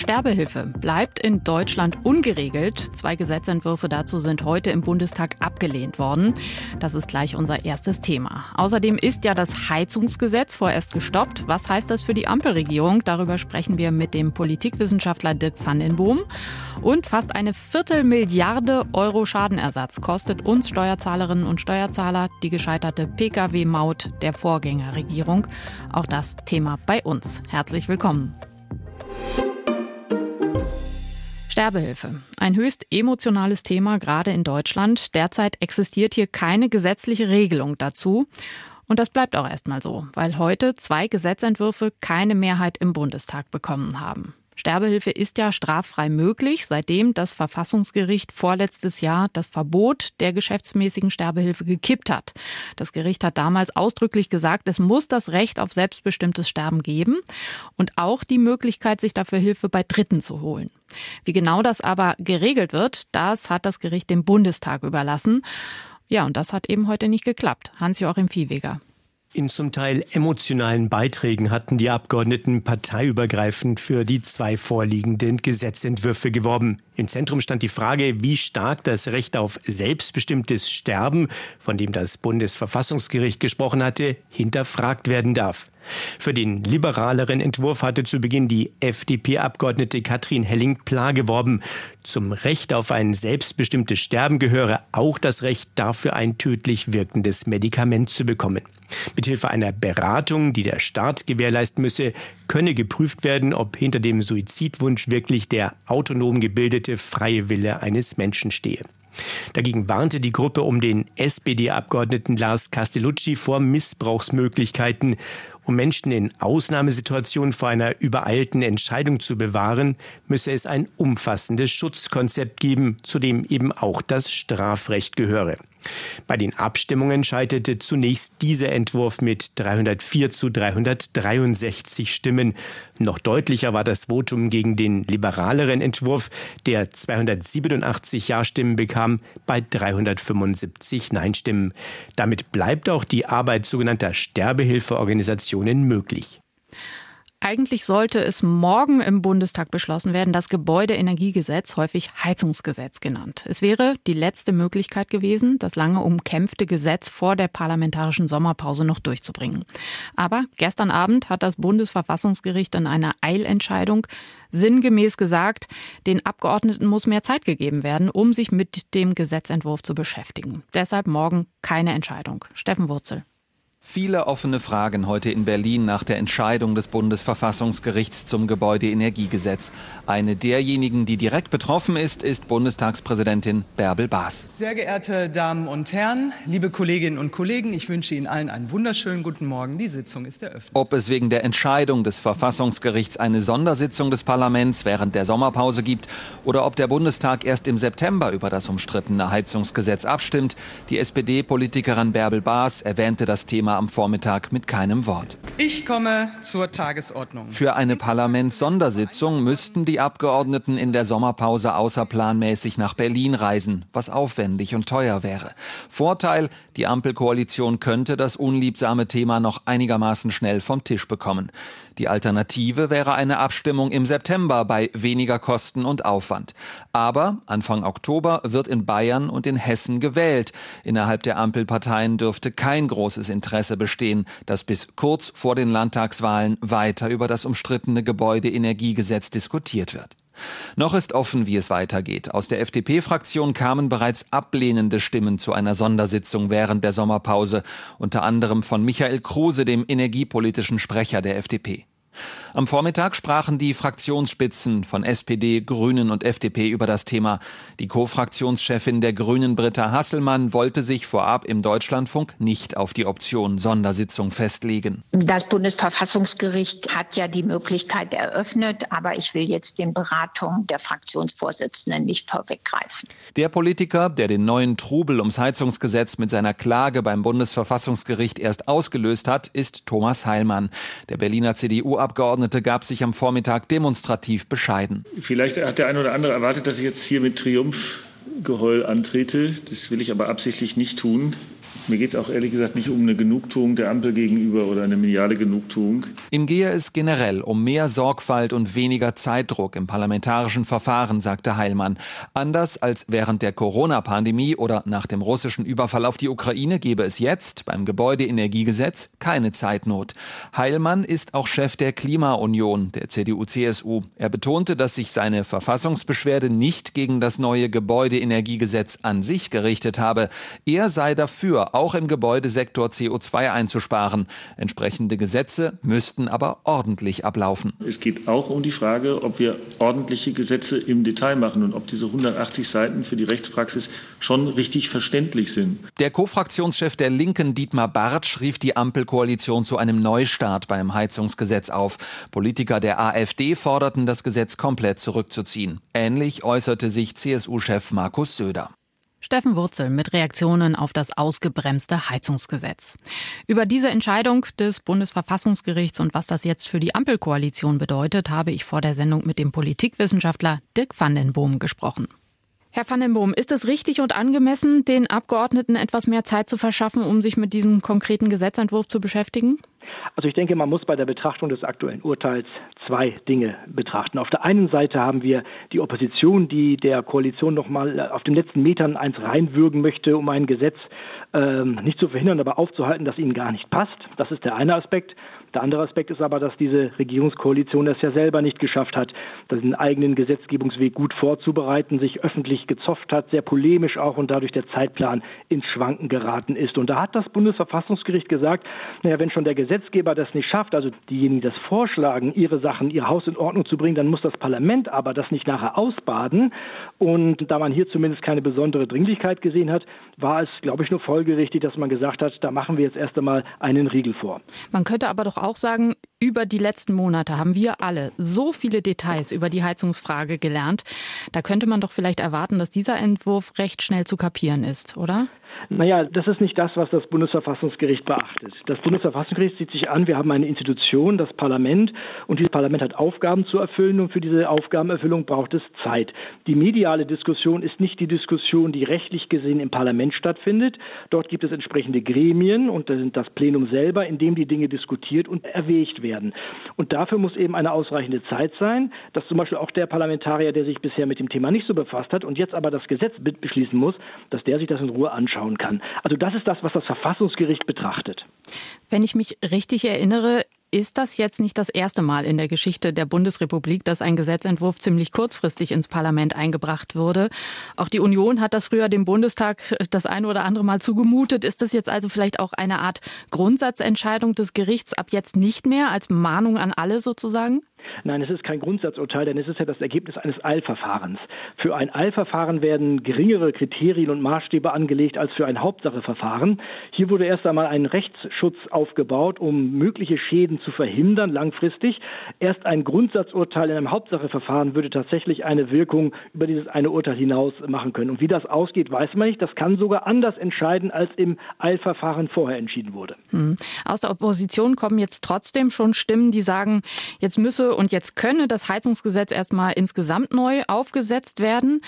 Sterbehilfe bleibt in Deutschland ungeregelt. Zwei Gesetzentwürfe dazu sind heute im Bundestag abgelehnt worden. Das ist gleich unser erstes Thema. Außerdem ist ja das Heizungsgesetz vorerst gestoppt. Was heißt das für die Ampelregierung? Darüber sprechen wir mit dem Politikwissenschaftler Dirk van den Boom. Und fast eine Viertelmilliarde Euro Schadenersatz kostet uns Steuerzahlerinnen und Steuerzahler die gescheiterte Pkw-Maut der Vorgängerregierung. Auch das Thema bei uns. Herzlich willkommen. Sterbehilfe. Ein höchst emotionales Thema, gerade in Deutschland. Derzeit existiert hier keine gesetzliche Regelung dazu. Und das bleibt auch erstmal so, weil heute zwei Gesetzentwürfe keine Mehrheit im Bundestag bekommen haben. Sterbehilfe ist ja straffrei möglich, seitdem das Verfassungsgericht vorletztes Jahr das Verbot der geschäftsmäßigen Sterbehilfe gekippt hat. Das Gericht hat damals ausdrücklich gesagt, es muss das Recht auf selbstbestimmtes Sterben geben und auch die Möglichkeit, sich dafür Hilfe bei Dritten zu holen. Wie genau das aber geregelt wird, das hat das Gericht dem Bundestag überlassen. Ja, und das hat eben heute nicht geklappt. Hans-Joachim Viehweger. In zum Teil emotionalen Beiträgen hatten die Abgeordneten parteiübergreifend für die zwei vorliegenden Gesetzentwürfe geworben. Im Zentrum stand die Frage, wie stark das Recht auf selbstbestimmtes Sterben, von dem das Bundesverfassungsgericht gesprochen hatte, hinterfragt werden darf. Für den liberaleren Entwurf hatte zu Beginn die FDP-Abgeordnete Katrin Helling-Pla geworben. Zum Recht auf ein selbstbestimmtes Sterben gehöre auch das Recht, dafür ein tödlich wirkendes Medikament zu bekommen. Mithilfe einer Beratung, die der Staat gewährleisten müsse, könne geprüft werden, ob hinter dem Suizidwunsch wirklich der autonom gebildete freie Wille eines Menschen stehe. Dagegen warnte die Gruppe um den SPD-Abgeordneten Lars Castellucci vor Missbrauchsmöglichkeiten. Um Menschen in Ausnahmesituationen vor einer übereilten Entscheidung zu bewahren, müsse es ein umfassendes Schutzkonzept geben, zu dem eben auch das Strafrecht gehöre. Bei den Abstimmungen scheiterte zunächst dieser Entwurf mit 304 zu 363 Stimmen. Noch deutlicher war das Votum gegen den liberaleren Entwurf, der 287 Ja-Stimmen bekam bei 375 Nein-Stimmen. Damit bleibt auch die Arbeit sogenannter Sterbehilfeorganisationen möglich. Eigentlich sollte es morgen im Bundestag beschlossen werden, das Gebäudeenergiegesetz, häufig Heizungsgesetz genannt. Es wäre die letzte Möglichkeit gewesen, das lange umkämpfte Gesetz vor der parlamentarischen Sommerpause noch durchzubringen. Aber gestern Abend hat das Bundesverfassungsgericht in einer Eilentscheidung sinngemäß gesagt, den Abgeordneten muss mehr Zeit gegeben werden, um sich mit dem Gesetzentwurf zu beschäftigen. Deshalb morgen keine Entscheidung. Steffen Wurzel. Viele offene Fragen heute in Berlin nach der Entscheidung des Bundesverfassungsgerichts zum Gebäudeenergiegesetz. Eine derjenigen, die direkt betroffen ist, ist Bundestagspräsidentin Bärbel Baas. Sehr geehrte Damen und Herren, liebe Kolleginnen und Kollegen, ich wünsche Ihnen allen einen wunderschönen guten Morgen. Die Sitzung ist eröffnet. Ob es wegen der Entscheidung des Verfassungsgerichts eine Sondersitzung des Parlaments während der Sommerpause gibt oder ob der Bundestag erst im September über das umstrittene Heizungsgesetz abstimmt, die SPD-Politikerin Bärbel Baas erwähnte das Thema Thema am Vormittag mit keinem Wort. Ich komme zur Tagesordnung. Für eine Parlamentssondersitzung müssten die Abgeordneten in der Sommerpause außerplanmäßig nach Berlin reisen, was aufwendig und teuer wäre. Vorteil, die Ampelkoalition könnte das unliebsame Thema noch einigermaßen schnell vom Tisch bekommen. Die Alternative wäre eine Abstimmung im September bei weniger Kosten und Aufwand. Aber Anfang Oktober wird in Bayern und in Hessen gewählt. Innerhalb der Ampelparteien dürfte kein großes Interesse bestehen, dass bis kurz vor den Landtagswahlen weiter über das umstrittene Gebäudeenergiegesetz diskutiert wird. Noch ist offen, wie es weitergeht. Aus der FDP-Fraktion kamen bereits ablehnende Stimmen zu einer Sondersitzung während der Sommerpause, unter anderem von Michael Kruse, dem energiepolitischen Sprecher der FDP. Am Vormittag sprachen die Fraktionsspitzen von SPD, Grünen und FDP über das Thema. Die Co-Fraktionschefin der Grünen Britta Hasselmann wollte sich vorab im Deutschlandfunk nicht auf die Option Sondersitzung festlegen. Das Bundesverfassungsgericht hat ja die Möglichkeit eröffnet, aber ich will jetzt den Beratungen der Fraktionsvorsitzenden nicht vorweggreifen. Der Politiker, der den neuen Trubel ums Heizungsgesetz mit seiner Klage beim Bundesverfassungsgericht erst ausgelöst hat, ist Thomas Heilmann. Der Berliner CDU-Abgeordnete Abgeordnete gab sich am Vormittag demonstrativ bescheiden. Vielleicht hat der eine oder andere erwartet, dass ich jetzt hier mit Triumphgeheul antrete. Das will ich aber absichtlich nicht tun. Mir geht es auch ehrlich gesagt nicht um eine Genugtuung der Ampel gegenüber oder eine mediale Genugtuung. Ihm gehe es generell um mehr Sorgfalt und weniger Zeitdruck im parlamentarischen Verfahren, sagte Heilmann. Anders als während der Corona-Pandemie oder nach dem russischen Überfall auf die Ukraine gebe es jetzt beim Gebäudeenergiegesetz keine Zeitnot. Heilmann ist auch Chef der Klimaunion, der CDU-CSU. Er betonte, dass sich seine Verfassungsbeschwerde nicht gegen das neue Gebäudeenergiegesetz an sich gerichtet habe. Er sei dafür, auch im Gebäudesektor CO2 einzusparen. Entsprechende Gesetze müssten aber ordentlich ablaufen. Es geht auch um die Frage, ob wir ordentliche Gesetze im Detail machen und ob diese 180 Seiten für die Rechtspraxis schon richtig verständlich sind. Der Co-Fraktionschef der Linken, Dietmar Bartsch, rief die Ampelkoalition zu einem Neustart beim Heizungsgesetz auf. Politiker der AfD forderten, das Gesetz komplett zurückzuziehen. Ähnlich äußerte sich CSU-Chef Markus Söder. Steffen Wurzel mit Reaktionen auf das ausgebremste Heizungsgesetz. Über diese Entscheidung des Bundesverfassungsgerichts und was das jetzt für die Ampelkoalition bedeutet, habe ich vor der Sendung mit dem Politikwissenschaftler Dirk van den Boom gesprochen. Herr van den Boom, ist es richtig und angemessen, den Abgeordneten etwas mehr Zeit zu verschaffen, um sich mit diesem konkreten Gesetzentwurf zu beschäftigen? Also ich denke, man muss bei der Betrachtung des aktuellen Urteils zwei Dinge betrachten. Auf der einen Seite haben wir die Opposition, die der Koalition noch mal auf den letzten Metern eins reinwürgen möchte, um ein Gesetz ähm, nicht zu verhindern, aber aufzuhalten, das ihnen gar nicht passt. Das ist der eine Aspekt. Der andere Aspekt ist aber, dass diese Regierungskoalition es ja selber nicht geschafft hat, den eigenen Gesetzgebungsweg gut vorzubereiten, sich öffentlich gezofft hat, sehr polemisch auch und dadurch der Zeitplan ins Schwanken geraten ist. Und da hat das Bundesverfassungsgericht gesagt, naja, wenn schon der Gesetzgeber das nicht schafft, also diejenigen, die das vorschlagen, ihre Sachen, ihr Haus in Ordnung zu bringen, dann muss das Parlament aber das nicht nachher ausbaden. Und da man hier zumindest keine besondere Dringlichkeit gesehen hat, war es, glaube ich, nur folgerichtig, dass man gesagt hat, da machen wir jetzt erst einmal einen Riegel vor. Man könnte aber doch auch sagen, über die letzten Monate haben wir alle so viele Details über die Heizungsfrage gelernt. Da könnte man doch vielleicht erwarten, dass dieser Entwurf recht schnell zu kapieren ist, oder? Naja, das ist nicht das, was das Bundesverfassungsgericht beachtet. Das Bundesverfassungsgericht sieht sich an, wir haben eine Institution, das Parlament, und dieses Parlament hat Aufgaben zu erfüllen und für diese Aufgabenerfüllung braucht es Zeit. Die mediale Diskussion ist nicht die Diskussion, die rechtlich gesehen im Parlament stattfindet. Dort gibt es entsprechende Gremien und das Plenum selber, in dem die Dinge diskutiert und erwägt werden. Und dafür muss eben eine ausreichende Zeit sein, dass zum Beispiel auch der Parlamentarier, der sich bisher mit dem Thema nicht so befasst hat und jetzt aber das Gesetz beschließen muss, dass der sich das in Ruhe anschauen anschauen kann. Also das ist das, was das Verfassungsgericht betrachtet. Wenn ich mich richtig erinnere, ist das jetzt nicht das erste Mal in der Geschichte der Bundesrepublik, dass ein Gesetzentwurf ziemlich kurzfristig ins Parlament eingebracht wurde? Auch die Union hat das früher dem Bundestag das eine oder andere Mal zugemutet. Ist das jetzt also vielleicht auch eine Art Grundsatzentscheidung des Gerichts ab jetzt nicht mehr als Mahnung an alle sozusagen? Nein, es ist kein Grundsatzurteil, denn es ist ja das Ergebnis eines Eilverfahrens. Für ein Eilverfahren werden geringere Kriterien und Maßstäbe angelegt als für ein Hauptsacheverfahren. Hier wurde erst einmal ein Rechtsschutz aufgebaut, um mögliche Schäden zu verhindern langfristig. Erst ein Grundsatzurteil in einem Hauptsacheverfahren würde tatsächlich eine Wirkung über dieses eine Urteil hinaus machen können. Und wie das ausgeht, weiß man nicht. Das kann sogar anders entscheiden, als im Eilverfahren vorher entschieden wurde. Hm. Aus der Opposition kommen jetzt trotzdem schon Stimmen, die sagen, jetzt müsse und jetzt könne das Heizungsgesetz erstmal insgesamt neu aufgesetzt werden.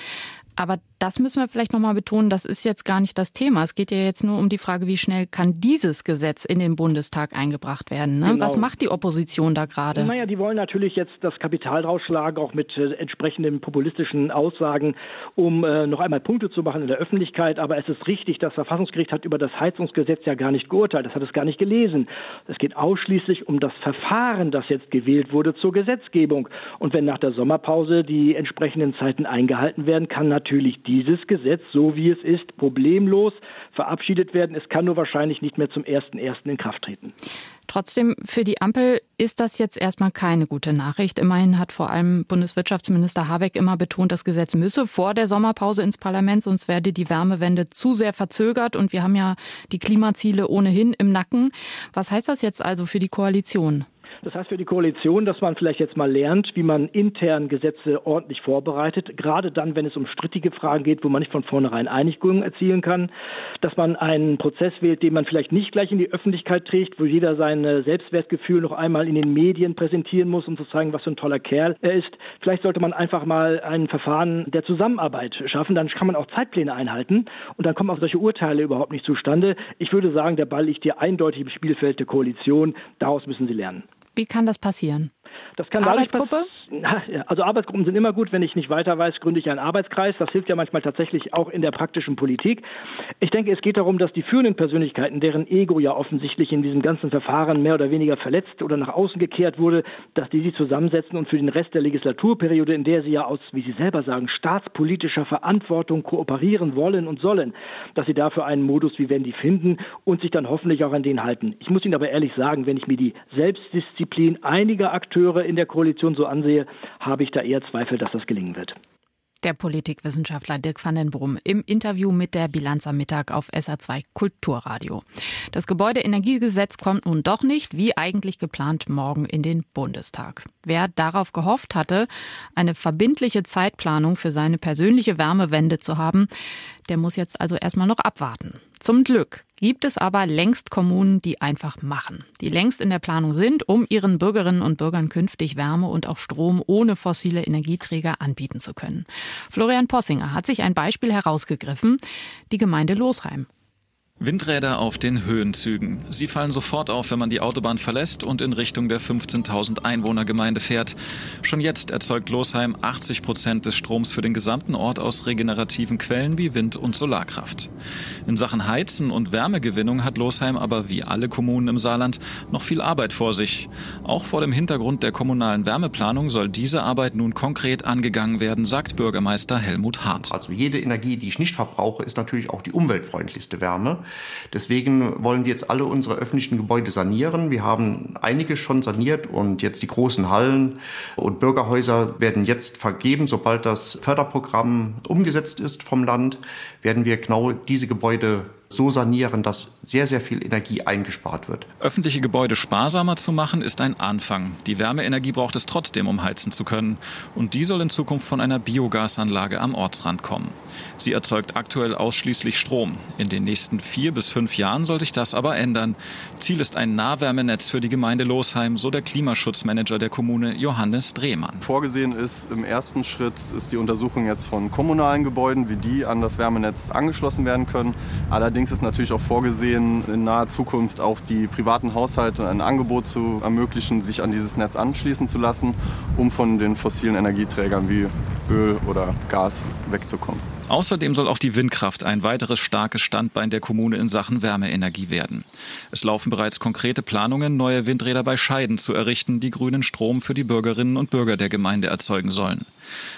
Aber das müssen wir vielleicht nochmal betonen, das ist jetzt gar nicht das Thema. Es geht ja jetzt nur um die Frage, wie schnell kann dieses Gesetz in den Bundestag eingebracht werden. Ne? Genau. Was macht die Opposition da gerade? Naja, die wollen natürlich jetzt das Kapital drausschlagen, auch mit äh, entsprechenden populistischen Aussagen, um äh, noch einmal Punkte zu machen in der Öffentlichkeit. Aber es ist richtig, das Verfassungsgericht hat über das Heizungsgesetz ja gar nicht geurteilt, das hat es gar nicht gelesen. Es geht ausschließlich um das Verfahren, das jetzt gewählt wurde zur Gesetzgebung. Und wenn nach der Sommerpause die entsprechenden Zeiten eingehalten werden, kann natürlich die dieses Gesetz, so wie es ist, problemlos verabschiedet werden. Es kann nur wahrscheinlich nicht mehr zum 1.1. in Kraft treten. Trotzdem, für die Ampel ist das jetzt erstmal keine gute Nachricht. Immerhin hat vor allem Bundeswirtschaftsminister Habeck immer betont, das Gesetz müsse vor der Sommerpause ins Parlament, sonst werde die Wärmewende zu sehr verzögert. Und wir haben ja die Klimaziele ohnehin im Nacken. Was heißt das jetzt also für die Koalition? Das heißt für die Koalition, dass man vielleicht jetzt mal lernt, wie man intern Gesetze ordentlich vorbereitet, gerade dann, wenn es um strittige Fragen geht, wo man nicht von vornherein Einigung erzielen kann, dass man einen Prozess wählt, den man vielleicht nicht gleich in die Öffentlichkeit trägt, wo jeder sein Selbstwertgefühl noch einmal in den Medien präsentieren muss, um zu zeigen, was für ein toller Kerl er ist. Vielleicht sollte man einfach mal ein Verfahren der Zusammenarbeit schaffen, dann kann man auch Zeitpläne einhalten und dann kommen auch solche Urteile überhaupt nicht zustande. Ich würde sagen, der Ball liegt hier eindeutig im Spielfeld der Koalition. Daraus müssen sie lernen. Wie kann das passieren? Das kann Arbeitsgruppe? Also Arbeitsgruppen sind immer gut. Wenn ich nicht weiter weiß, gründe ich einen Arbeitskreis. Das hilft ja manchmal tatsächlich auch in der praktischen Politik. Ich denke, es geht darum, dass die führenden Persönlichkeiten, deren Ego ja offensichtlich in diesem ganzen Verfahren mehr oder weniger verletzt oder nach außen gekehrt wurde, dass die sich zusammensetzen und für den Rest der Legislaturperiode, in der sie ja aus, wie Sie selber sagen, staatspolitischer Verantwortung kooperieren wollen und sollen, dass sie dafür einen Modus wie Wendy finden und sich dann hoffentlich auch an den halten. Ich muss Ihnen aber ehrlich sagen, wenn ich mir die Selbstdisziplin einiger Akteure in der Koalition so ansehe, habe ich da eher Zweifel, dass das gelingen wird. Der Politikwissenschaftler Dirk van den Brum im Interview mit der Bilanz am Mittag auf SA2 Kulturradio. Das Gebäudeenergiegesetz kommt nun doch nicht, wie eigentlich geplant, morgen in den Bundestag. Wer darauf gehofft hatte, eine verbindliche Zeitplanung für seine persönliche Wärmewende zu haben, der muss jetzt also erstmal noch abwarten. Zum Glück gibt es aber längst Kommunen, die einfach machen, die längst in der Planung sind, um ihren Bürgerinnen und Bürgern künftig Wärme und auch Strom ohne fossile Energieträger anbieten zu können. Florian Possinger hat sich ein Beispiel herausgegriffen, die Gemeinde Losheim. Windräder auf den Höhenzügen. Sie fallen sofort auf, wenn man die Autobahn verlässt und in Richtung der 15.000 Einwohnergemeinde fährt. Schon jetzt erzeugt Losheim 80 Prozent des Stroms für den gesamten Ort aus regenerativen Quellen wie Wind- und Solarkraft. In Sachen Heizen und Wärmegewinnung hat Losheim aber wie alle Kommunen im Saarland noch viel Arbeit vor sich. Auch vor dem Hintergrund der kommunalen Wärmeplanung soll diese Arbeit nun konkret angegangen werden, sagt Bürgermeister Helmut Hart. Also jede Energie, die ich nicht verbrauche, ist natürlich auch die umweltfreundlichste Wärme. Deswegen wollen wir jetzt alle unsere öffentlichen Gebäude sanieren. Wir haben einige schon saniert und jetzt die großen Hallen und Bürgerhäuser werden jetzt vergeben. Sobald das Förderprogramm umgesetzt ist vom Land, werden wir genau diese Gebäude so sanieren, dass sehr, sehr viel Energie eingespart wird. Öffentliche Gebäude sparsamer zu machen, ist ein Anfang. Die Wärmeenergie braucht es trotzdem, um heizen zu können. Und die soll in Zukunft von einer Biogasanlage am Ortsrand kommen. Sie erzeugt aktuell ausschließlich Strom. In den nächsten vier bis fünf Jahren soll sich das aber ändern. Ziel ist ein Nahwärmenetz für die Gemeinde Losheim, so der Klimaschutzmanager der Kommune Johannes Drehmann. Vorgesehen ist im ersten Schritt ist die Untersuchung jetzt von kommunalen Gebäuden, wie die an das Wärmenetz angeschlossen werden können. Allerdings Allerdings ist natürlich auch vorgesehen, in naher Zukunft auch die privaten Haushalte ein Angebot zu ermöglichen, sich an dieses Netz anschließen zu lassen, um von den fossilen Energieträgern wie Öl oder Gas wegzukommen. Außerdem soll auch die Windkraft ein weiteres starkes Standbein der Kommune in Sachen Wärmeenergie werden. Es laufen bereits konkrete Planungen, neue Windräder bei Scheiden zu errichten, die grünen Strom für die Bürgerinnen und Bürger der Gemeinde erzeugen sollen.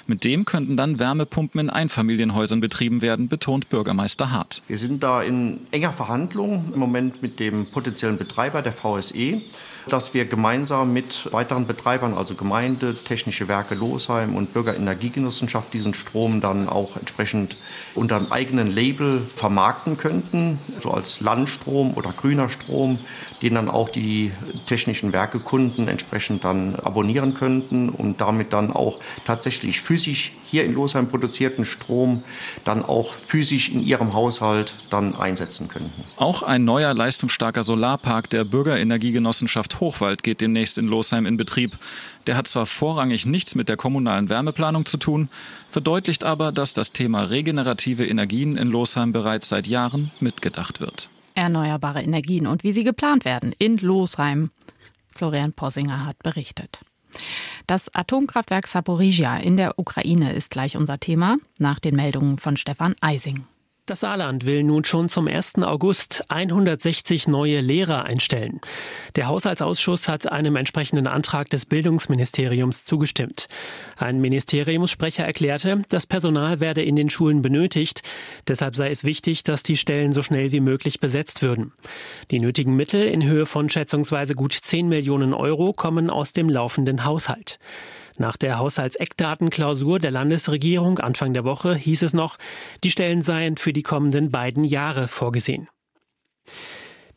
Mit dem könnten dann Wärmepumpen in Einfamilienhäusern betrieben werden, betont Bürgermeister Hart. Wir sind da in enger Verhandlung im Moment mit dem potenziellen Betreiber der VSE dass wir gemeinsam mit weiteren Betreibern, also Gemeinde, Technische Werke Losheim und Bürgerenergiegenossenschaft, diesen Strom dann auch entsprechend unter einem eigenen Label vermarkten könnten, so als Landstrom oder grüner Strom, den dann auch die technischen Werkekunden entsprechend dann abonnieren könnten und damit dann auch tatsächlich physisch hier in Losheim produzierten Strom dann auch physisch in ihrem Haushalt dann einsetzen könnten. Auch ein neuer leistungsstarker Solarpark der Bürgerenergiegenossenschaft Hochwald geht demnächst in Losheim in Betrieb. Der hat zwar vorrangig nichts mit der kommunalen Wärmeplanung zu tun, verdeutlicht aber, dass das Thema regenerative Energien in Losheim bereits seit Jahren mitgedacht wird. Erneuerbare Energien und wie sie geplant werden in Losheim. Florian Possinger hat berichtet. Das Atomkraftwerk Saporizhia in der Ukraine ist gleich unser Thema, nach den Meldungen von Stefan Eising. Das Saarland will nun schon zum 1. August 160 neue Lehrer einstellen. Der Haushaltsausschuss hat einem entsprechenden Antrag des Bildungsministeriums zugestimmt. Ein Ministeriumssprecher erklärte, das Personal werde in den Schulen benötigt. Deshalb sei es wichtig, dass die Stellen so schnell wie möglich besetzt würden. Die nötigen Mittel in Höhe von schätzungsweise gut 10 Millionen Euro kommen aus dem laufenden Haushalt. Nach der Haushaltseckdatenklausur der Landesregierung Anfang der Woche hieß es noch, die Stellen seien für die kommenden beiden Jahre vorgesehen.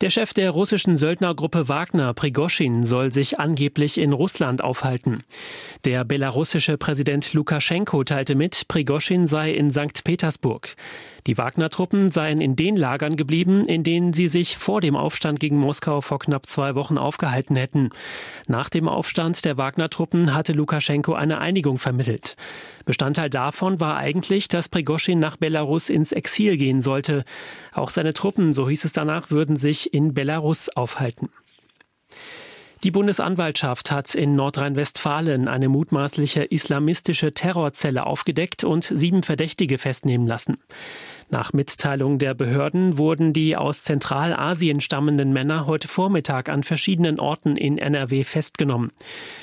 Der Chef der russischen Söldnergruppe Wagner, Prigoschin, soll sich angeblich in Russland aufhalten. Der belarussische Präsident Lukaschenko teilte mit, Prigoschin sei in St. Petersburg. Die Wagner-Truppen seien in den Lagern geblieben, in denen sie sich vor dem Aufstand gegen Moskau vor knapp zwei Wochen aufgehalten hätten. Nach dem Aufstand der Wagner-Truppen hatte Lukaschenko eine Einigung vermittelt. Bestandteil davon war eigentlich, dass Prigoschin nach Belarus ins Exil gehen sollte. Auch seine Truppen, so hieß es danach, würden sich in Belarus aufhalten. Die Bundesanwaltschaft hat in Nordrhein-Westfalen eine mutmaßliche islamistische Terrorzelle aufgedeckt und sieben Verdächtige festnehmen lassen. Nach Mitteilung der Behörden wurden die aus Zentralasien stammenden Männer heute Vormittag an verschiedenen Orten in NRW festgenommen.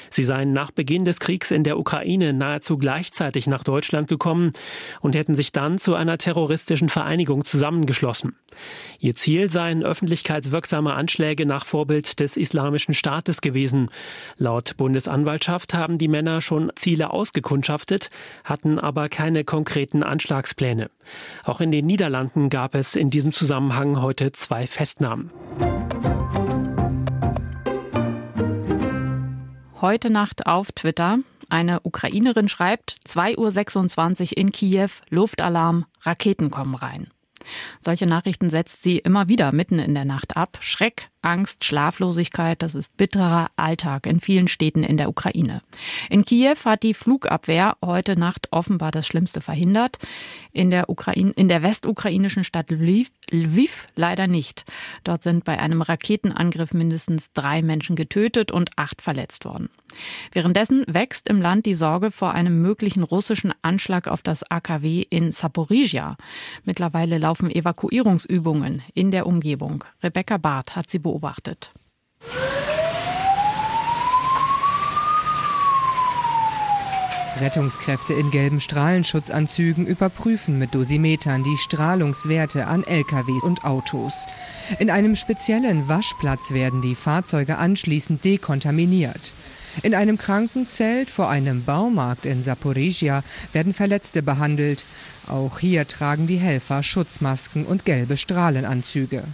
Sie seien nach Beginn des Kriegs in der Ukraine nahezu gleichzeitig nach Deutschland gekommen und hätten sich dann zu einer terroristischen Vereinigung zusammengeschlossen. Ihr Ziel seien öffentlichkeitswirksame Anschläge nach Vorbild des Islamischen Staates gewesen. Laut Bundesanwaltschaft haben die Männer schon Ziele ausgekundschaftet, hatten aber keine konkreten Anschlagspläne. Auch in den Niederlanden gab es in diesem Zusammenhang heute zwei Festnahmen. Heute Nacht auf Twitter. Eine Ukrainerin schreibt 2.26 Uhr in Kiew, Luftalarm, Raketen kommen rein. Solche Nachrichten setzt sie immer wieder mitten in der Nacht ab. Schreck, Angst, Schlaflosigkeit, das ist bitterer Alltag in vielen Städten in der Ukraine. In Kiew hat die Flugabwehr heute Nacht offenbar das Schlimmste verhindert. In der, Ukraine, in der westukrainischen Stadt Lviv, Lviv leider nicht. Dort sind bei einem Raketenangriff mindestens drei Menschen getötet und acht verletzt worden. Währenddessen wächst im Land die Sorge vor einem möglichen russischen Anschlag auf das AKW in Saporizhia. Mittlerweile laufen Evakuierungsübungen in der Umgebung. Rebecca Barth hat sie beobachtet beobachtet. Rettungskräfte in gelben Strahlenschutzanzügen überprüfen mit Dosimetern die Strahlungswerte an Lkw und Autos. In einem speziellen Waschplatz werden die Fahrzeuge anschließend dekontaminiert. In einem Krankenzelt vor einem Baumarkt in Saporizhia werden Verletzte behandelt. Auch hier tragen die Helfer Schutzmasken und gelbe Strahlenanzüge.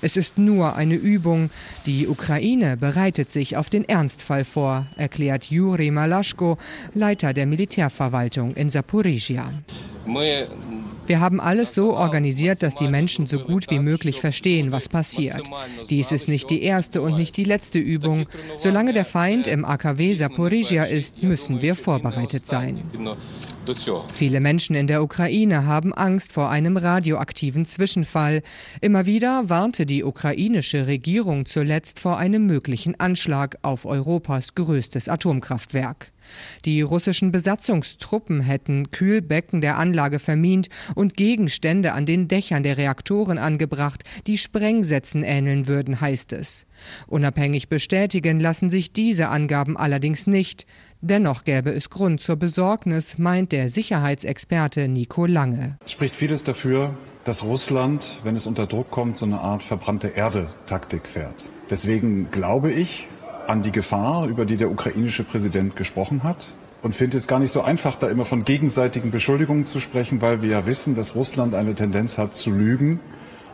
Es ist nur eine Übung. Die Ukraine bereitet sich auf den Ernstfall vor, erklärt Juri Malaschko, Leiter der Militärverwaltung in Saporizhia. Wir haben alles so organisiert, dass die Menschen so gut wie möglich verstehen, was passiert. Dies ist nicht die erste und nicht die letzte Übung. Solange der Feind im AKW Saporizhia ist, müssen wir vorbereitet sein. Viele Menschen in der Ukraine haben Angst vor einem radioaktiven Zwischenfall. Immer wieder warnte die ukrainische Regierung zuletzt vor einem möglichen Anschlag auf Europas größtes Atomkraftwerk. Die russischen Besatzungstruppen hätten Kühlbecken der Anlage vermint und Gegenstände an den Dächern der Reaktoren angebracht, die Sprengsätzen ähneln würden, heißt es. Unabhängig bestätigen lassen sich diese Angaben allerdings nicht. Dennoch gäbe es Grund zur Besorgnis, meint der Sicherheitsexperte Nico Lange. Es spricht vieles dafür, dass Russland, wenn es unter Druck kommt, so eine Art verbrannte Erde-Taktik fährt. Deswegen glaube ich an die Gefahr, über die der ukrainische Präsident gesprochen hat. Und finde es gar nicht so einfach, da immer von gegenseitigen Beschuldigungen zu sprechen, weil wir ja wissen, dass Russland eine Tendenz hat zu lügen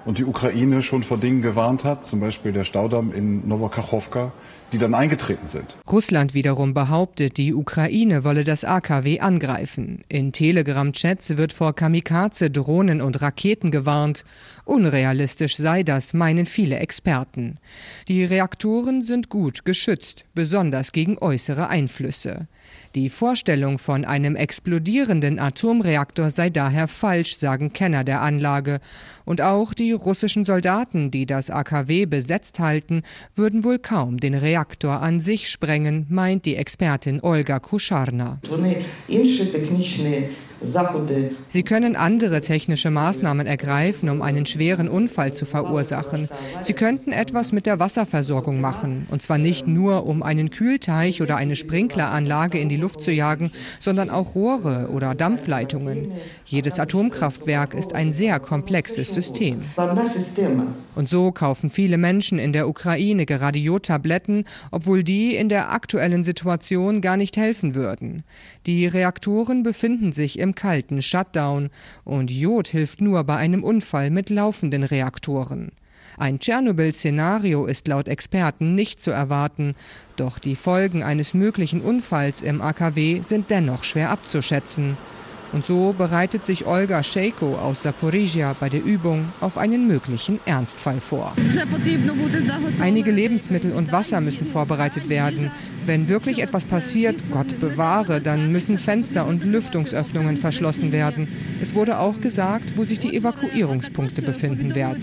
und die Ukraine schon vor Dingen gewarnt hat, zum Beispiel der Staudamm in Novokachowka, die dann eingetreten sind. Russland wiederum behauptet, die Ukraine wolle das AKW angreifen. In Telegram-Chats wird vor Kamikaze, Drohnen und Raketen gewarnt. Unrealistisch sei das, meinen viele Experten. Die Reaktoren sind gut geschützt, besonders gegen äußere Einflüsse. Die Vorstellung von einem explodierenden Atomreaktor sei daher falsch, sagen Kenner der Anlage. Und auch die russischen Soldaten, die das AKW besetzt halten, würden wohl kaum den Reaktor an sich sprengen, meint die Expertin Olga Kuscharna. Sie können andere technische Maßnahmen ergreifen, um einen schweren Unfall zu verursachen. Sie könnten etwas mit der Wasserversorgung machen, und zwar nicht nur, um einen Kühlteich oder eine Sprinkleranlage in die Luft zu jagen, sondern auch Rohre oder Dampfleitungen. Jedes Atomkraftwerk ist ein sehr komplexes System. Und so kaufen viele Menschen in der Ukraine gerade Jodtabletten, obwohl die in der aktuellen Situation gar nicht helfen würden. Die Reaktoren befinden sich im kalten Shutdown und Jod hilft nur bei einem Unfall mit laufenden Reaktoren. Ein Tschernobyl-Szenario ist laut Experten nicht zu erwarten, doch die Folgen eines möglichen Unfalls im AKW sind dennoch schwer abzuschätzen. Und so bereitet sich Olga Scheiko aus Saporizhia bei der Übung auf einen möglichen Ernstfall vor. Einige Lebensmittel und Wasser müssen vorbereitet werden. Wenn wirklich etwas passiert, Gott bewahre, dann müssen Fenster und Lüftungsöffnungen verschlossen werden. Es wurde auch gesagt, wo sich die Evakuierungspunkte befinden werden.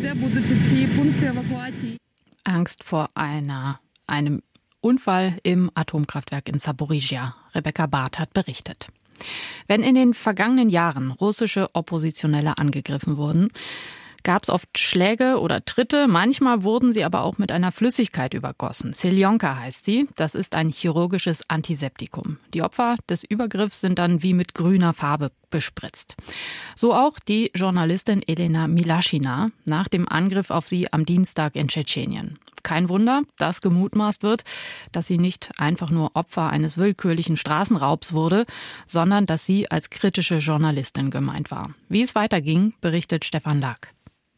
Angst vor einer, einem Unfall im Atomkraftwerk in Saporizhia. Rebecca Barth hat berichtet. Wenn in den vergangenen Jahren russische Oppositionelle angegriffen wurden, gab es oft Schläge oder Tritte, manchmal wurden sie aber auch mit einer Flüssigkeit übergossen. Selionka heißt sie, das ist ein chirurgisches Antiseptikum. Die Opfer des Übergriffs sind dann wie mit grüner Farbe bespritzt. So auch die Journalistin Elena Milaschina nach dem Angriff auf sie am Dienstag in Tschetschenien. Kein Wunder, dass gemutmaßt wird, dass sie nicht einfach nur Opfer eines willkürlichen Straßenraubs wurde, sondern dass sie als kritische Journalistin gemeint war. Wie es weiterging, berichtet Stefan Lack.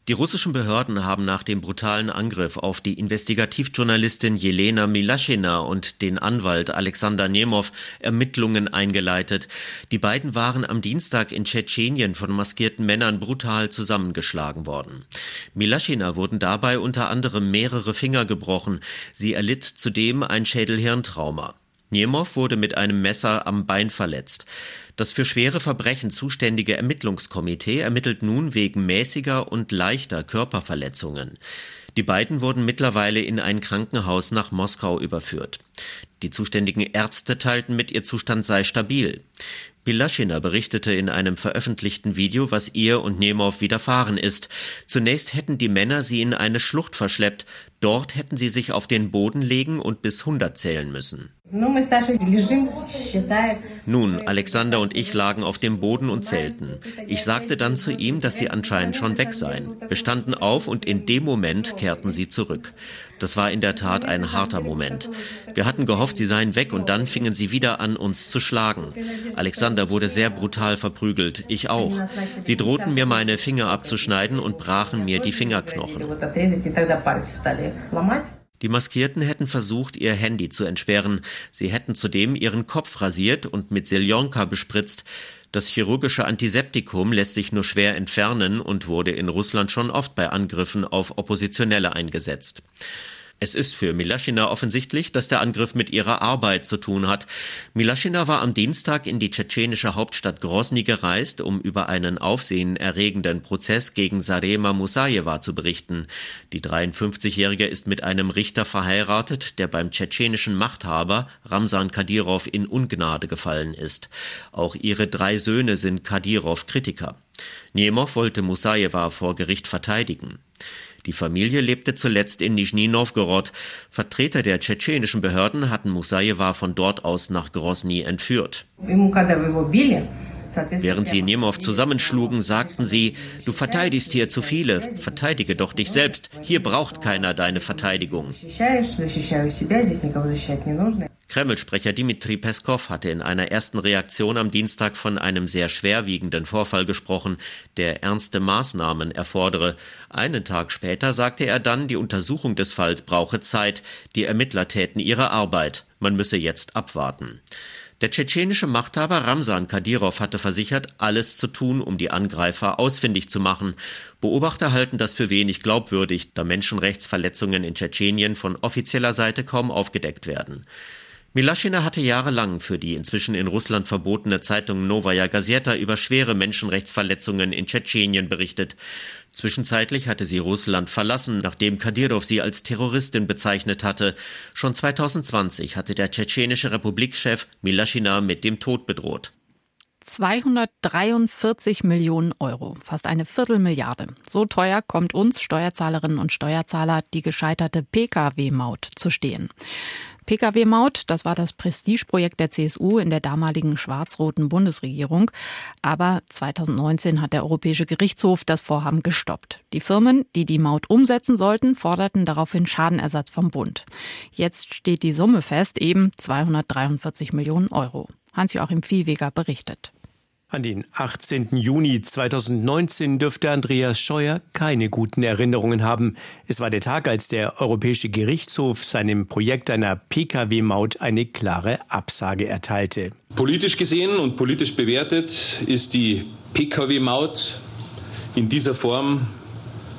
Die russischen Behörden haben nach dem brutalen Angriff auf die Investigativjournalistin Jelena Milaschina und den Anwalt Alexander Nemov Ermittlungen eingeleitet. Die beiden waren am Dienstag in Tschetschenien von maskierten Männern brutal zusammengeschlagen worden. Milaschina wurden dabei unter anderem mehrere Finger gebrochen. Sie erlitt zudem ein Schädelhirntrauma. Nemov wurde mit einem Messer am Bein verletzt. Das für schwere Verbrechen zuständige Ermittlungskomitee ermittelt nun wegen mäßiger und leichter Körperverletzungen. Die beiden wurden mittlerweile in ein Krankenhaus nach Moskau überführt. Die zuständigen Ärzte teilten mit, ihr Zustand sei stabil. Bilaschina berichtete in einem veröffentlichten Video, was ihr und Nemov widerfahren ist. Zunächst hätten die Männer sie in eine Schlucht verschleppt. Dort hätten sie sich auf den Boden legen und bis 100 zählen müssen. Nun, Alexander und ich lagen auf dem Boden und zählten. Ich sagte dann zu ihm, dass sie anscheinend schon weg seien. Wir standen auf und in dem Moment kehrten sie zurück. Das war in der Tat ein harter Moment. Wir hatten gehofft, sie seien weg und dann fingen sie wieder an, uns zu schlagen. Alexander wurde sehr brutal verprügelt, ich auch. Sie drohten mir meine Finger abzuschneiden und brachen mir die Fingerknochen. Die Maskierten hätten versucht, ihr Handy zu entsperren. Sie hätten zudem ihren Kopf rasiert und mit Seljonka bespritzt. Das chirurgische Antiseptikum lässt sich nur schwer entfernen und wurde in Russland schon oft bei Angriffen auf Oppositionelle eingesetzt. Es ist für Milaschina offensichtlich, dass der Angriff mit ihrer Arbeit zu tun hat. Milaschina war am Dienstag in die tschetschenische Hauptstadt Grosny gereist, um über einen aufsehenerregenden Prozess gegen Sarema Musajewa zu berichten. Die 53-Jährige ist mit einem Richter verheiratet, der beim tschetschenischen Machthaber Ramsan Kadyrov in Ungnade gefallen ist. Auch ihre drei Söhne sind Kadyrov-Kritiker. Nemov wollte Musajewa vor Gericht verteidigen. Die Familie lebte zuletzt in Nischni Novgorod. Vertreter der tschetschenischen Behörden hatten Musajewa von dort aus nach Grosny entführt. Während sie Nemov zusammenschlugen, sagten sie, du verteidigst hier zu viele, verteidige doch dich selbst, hier braucht keiner deine Verteidigung. Kreml-Sprecher Dmitri Peskov hatte in einer ersten Reaktion am Dienstag von einem sehr schwerwiegenden Vorfall gesprochen, der ernste Maßnahmen erfordere. Einen Tag später sagte er dann, die Untersuchung des Falls brauche Zeit, die Ermittler täten ihre Arbeit, man müsse jetzt abwarten. Der tschetschenische Machthaber Ramsan Kadyrov hatte versichert, alles zu tun, um die Angreifer ausfindig zu machen. Beobachter halten das für wenig glaubwürdig, da Menschenrechtsverletzungen in Tschetschenien von offizieller Seite kaum aufgedeckt werden. Milaschina hatte jahrelang für die inzwischen in Russland verbotene Zeitung Novaya Gazeta über schwere Menschenrechtsverletzungen in Tschetschenien berichtet. Zwischenzeitlich hatte sie Russland verlassen, nachdem Kadyrov sie als Terroristin bezeichnet hatte. Schon 2020 hatte der tschetschenische Republikchef Milaschina mit dem Tod bedroht. 243 Millionen Euro, fast eine Viertelmilliarde. So teuer kommt uns Steuerzahlerinnen und Steuerzahler die gescheiterte Pkw-Maut zu stehen. Pkw-Maut, das war das Prestigeprojekt der CSU in der damaligen schwarz-roten Bundesregierung. Aber 2019 hat der Europäische Gerichtshof das Vorhaben gestoppt. Die Firmen, die die Maut umsetzen sollten, forderten daraufhin Schadenersatz vom Bund. Jetzt steht die Summe fest, eben 243 Millionen Euro. Hans-Joachim Viehweger berichtet. An den 18. Juni 2019 dürfte Andreas Scheuer keine guten Erinnerungen haben. Es war der Tag, als der Europäische Gerichtshof seinem Projekt einer Pkw-Maut eine klare Absage erteilte. Politisch gesehen und politisch bewertet ist die Pkw-Maut in dieser Form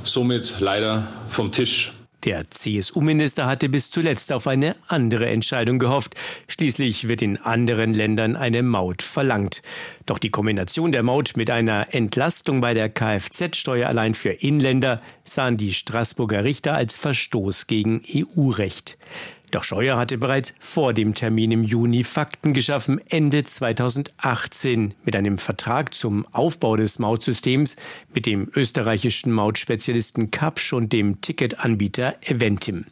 somit leider vom Tisch. Der CSU-Minister hatte bis zuletzt auf eine andere Entscheidung gehofft. Schließlich wird in anderen Ländern eine Maut verlangt. Doch die Kombination der Maut mit einer Entlastung bei der Kfz-Steuer allein für Inländer sahen die Straßburger Richter als Verstoß gegen EU-Recht. Doch Scheuer hatte bereits vor dem Termin im Juni Fakten geschaffen, Ende 2018 mit einem Vertrag zum Aufbau des Mautsystems mit dem österreichischen Mautspezialisten Kapsch und dem Ticketanbieter Eventim.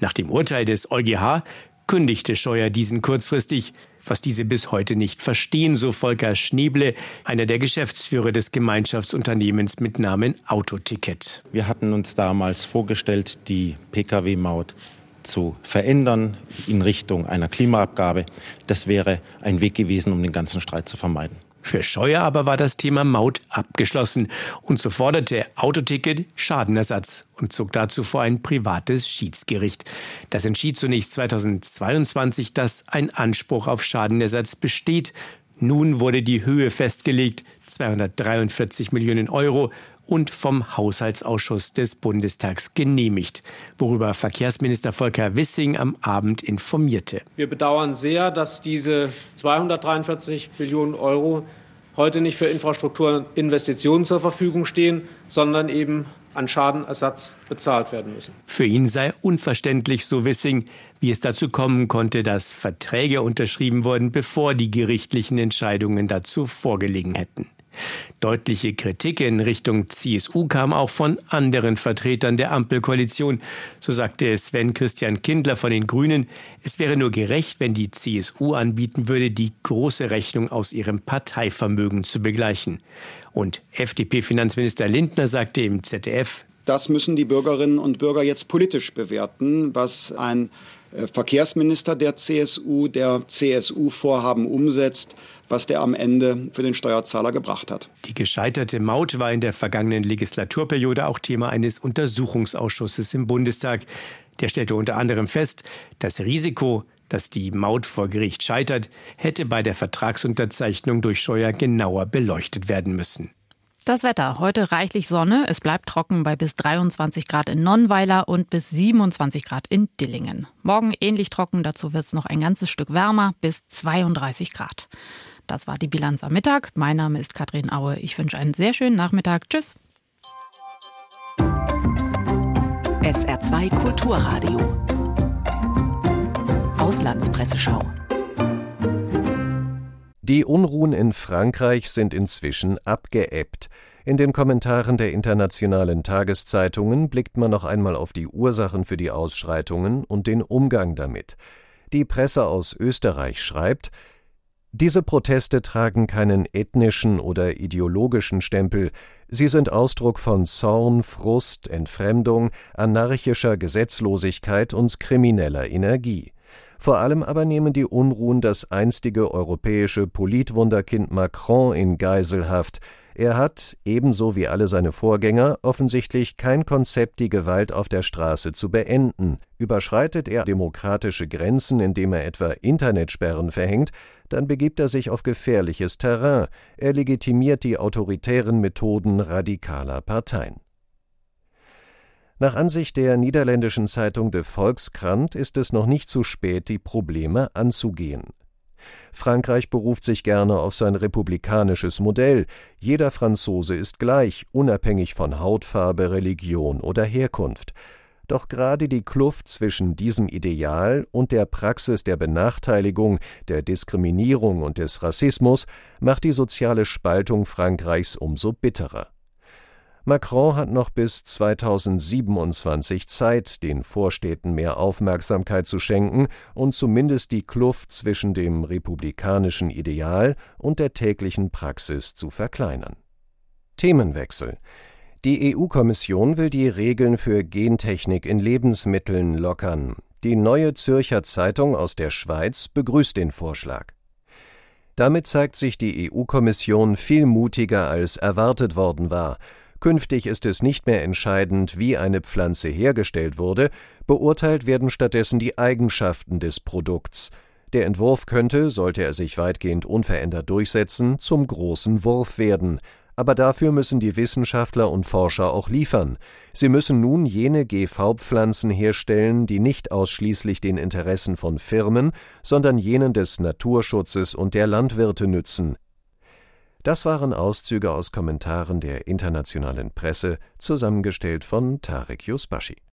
Nach dem Urteil des EuGH kündigte Scheuer diesen kurzfristig, was diese bis heute nicht verstehen, so Volker Schneble, einer der Geschäftsführer des Gemeinschaftsunternehmens mit Namen Autoticket. Wir hatten uns damals vorgestellt, die Pkw-Maut zu verändern in Richtung einer Klimaabgabe. Das wäre ein Weg gewesen, um den ganzen Streit zu vermeiden. Für Scheuer aber war das Thema Maut abgeschlossen und so forderte Autoticket Schadenersatz und zog dazu vor ein privates Schiedsgericht. Das entschied zunächst 2022, dass ein Anspruch auf Schadenersatz besteht. Nun wurde die Höhe festgelegt, 243 Millionen Euro und vom Haushaltsausschuss des Bundestags genehmigt, worüber Verkehrsminister Volker Wissing am Abend informierte. Wir bedauern sehr, dass diese 243 Millionen Euro heute nicht für Infrastrukturinvestitionen zur Verfügung stehen, sondern eben an Schadenersatz bezahlt werden müssen. Für ihn sei unverständlich, so Wissing, wie es dazu kommen konnte, dass Verträge unterschrieben wurden, bevor die gerichtlichen Entscheidungen dazu vorgelegen hätten. Deutliche Kritik in Richtung CSU kam auch von anderen Vertretern der Ampelkoalition. So sagte Sven Christian Kindler von den Grünen, es wäre nur gerecht, wenn die CSU anbieten würde, die große Rechnung aus ihrem Parteivermögen zu begleichen. Und FDP-Finanzminister Lindner sagte im ZDF, das müssen die Bürgerinnen und Bürger jetzt politisch bewerten, was ein Verkehrsminister der CSU, der CSU-Vorhaben umsetzt, was der am Ende für den Steuerzahler gebracht hat. Die gescheiterte Maut war in der vergangenen Legislaturperiode auch Thema eines Untersuchungsausschusses im Bundestag. Der stellte unter anderem fest, das Risiko, dass die Maut vor Gericht scheitert, hätte bei der Vertragsunterzeichnung durch Scheuer genauer beleuchtet werden müssen. Das Wetter. Heute reichlich Sonne. Es bleibt trocken bei bis 23 Grad in Nonnweiler und bis 27 Grad in Dillingen. Morgen ähnlich trocken. Dazu wird es noch ein ganzes Stück wärmer bis 32 Grad. Das war die Bilanz am Mittag. Mein Name ist Katrin Aue. Ich wünsche einen sehr schönen Nachmittag. Tschüss. SR2 Kulturradio. Auslandspresseschau. Die Unruhen in Frankreich sind inzwischen abgeebbt. In den Kommentaren der internationalen Tageszeitungen blickt man noch einmal auf die Ursachen für die Ausschreitungen und den Umgang damit. Die Presse aus Österreich schreibt, diese Proteste tragen keinen ethnischen oder ideologischen Stempel, sie sind Ausdruck von Zorn, Frust, Entfremdung, anarchischer Gesetzlosigkeit und krimineller Energie. Vor allem aber nehmen die Unruhen das einstige europäische Politwunderkind Macron in Geiselhaft. Er hat, ebenso wie alle seine Vorgänger, offensichtlich kein Konzept, die Gewalt auf der Straße zu beenden. Überschreitet er demokratische Grenzen, indem er etwa Internetsperren verhängt, dann begibt er sich auf gefährliches Terrain. Er legitimiert die autoritären Methoden radikaler Parteien. Nach Ansicht der niederländischen Zeitung De Volkskrant ist es noch nicht zu spät, die Probleme anzugehen. Frankreich beruft sich gerne auf sein republikanisches Modell. Jeder Franzose ist gleich, unabhängig von Hautfarbe, Religion oder Herkunft. Doch gerade die Kluft zwischen diesem Ideal und der Praxis der Benachteiligung, der Diskriminierung und des Rassismus macht die soziale Spaltung Frankreichs umso bitterer. Macron hat noch bis 2027 Zeit, den Vorstädten mehr Aufmerksamkeit zu schenken und zumindest die Kluft zwischen dem republikanischen Ideal und der täglichen Praxis zu verkleinern. Themenwechsel die EU-Kommission will die Regeln für Gentechnik in Lebensmitteln lockern. Die Neue Zürcher Zeitung aus der Schweiz begrüßt den Vorschlag. Damit zeigt sich die EU-Kommission viel mutiger als erwartet worden war. Künftig ist es nicht mehr entscheidend, wie eine Pflanze hergestellt wurde, beurteilt werden stattdessen die Eigenschaften des Produkts. Der Entwurf könnte, sollte er sich weitgehend unverändert durchsetzen, zum großen Wurf werden. Aber dafür müssen die Wissenschaftler und Forscher auch liefern. Sie müssen nun jene GV-Pflanzen herstellen, die nicht ausschließlich den Interessen von Firmen, sondern jenen des Naturschutzes und der Landwirte nützen. Das waren Auszüge aus Kommentaren der internationalen Presse, zusammengestellt von Tarek Yusbashi.